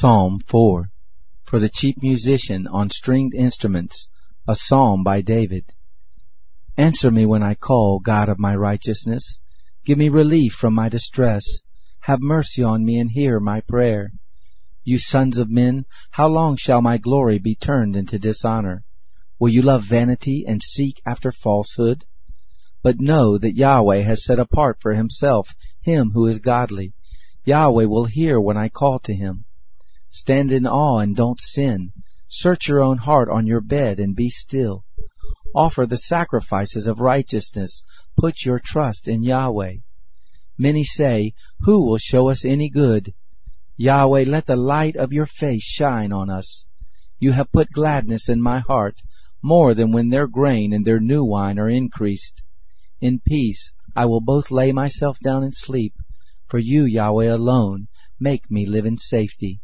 Psalm 4 For the chief musician on stringed instruments, a psalm by David. Answer me when I call, God of my righteousness. Give me relief from my distress. Have mercy on me and hear my prayer. You sons of men, how long shall my glory be turned into dishonor? Will you love vanity and seek after falsehood? But know that Yahweh has set apart for himself him who is godly. Yahweh will hear when I call to him. Stand in awe and don't sin. Search your own heart on your bed and be still. Offer the sacrifices of righteousness. Put your trust in Yahweh. Many say, Who will show us any good? Yahweh, let the light of your face shine on us. You have put gladness in my heart, more than when their grain and their new wine are increased. In peace I will both lay myself down and sleep, for you, Yahweh, alone make me live in safety.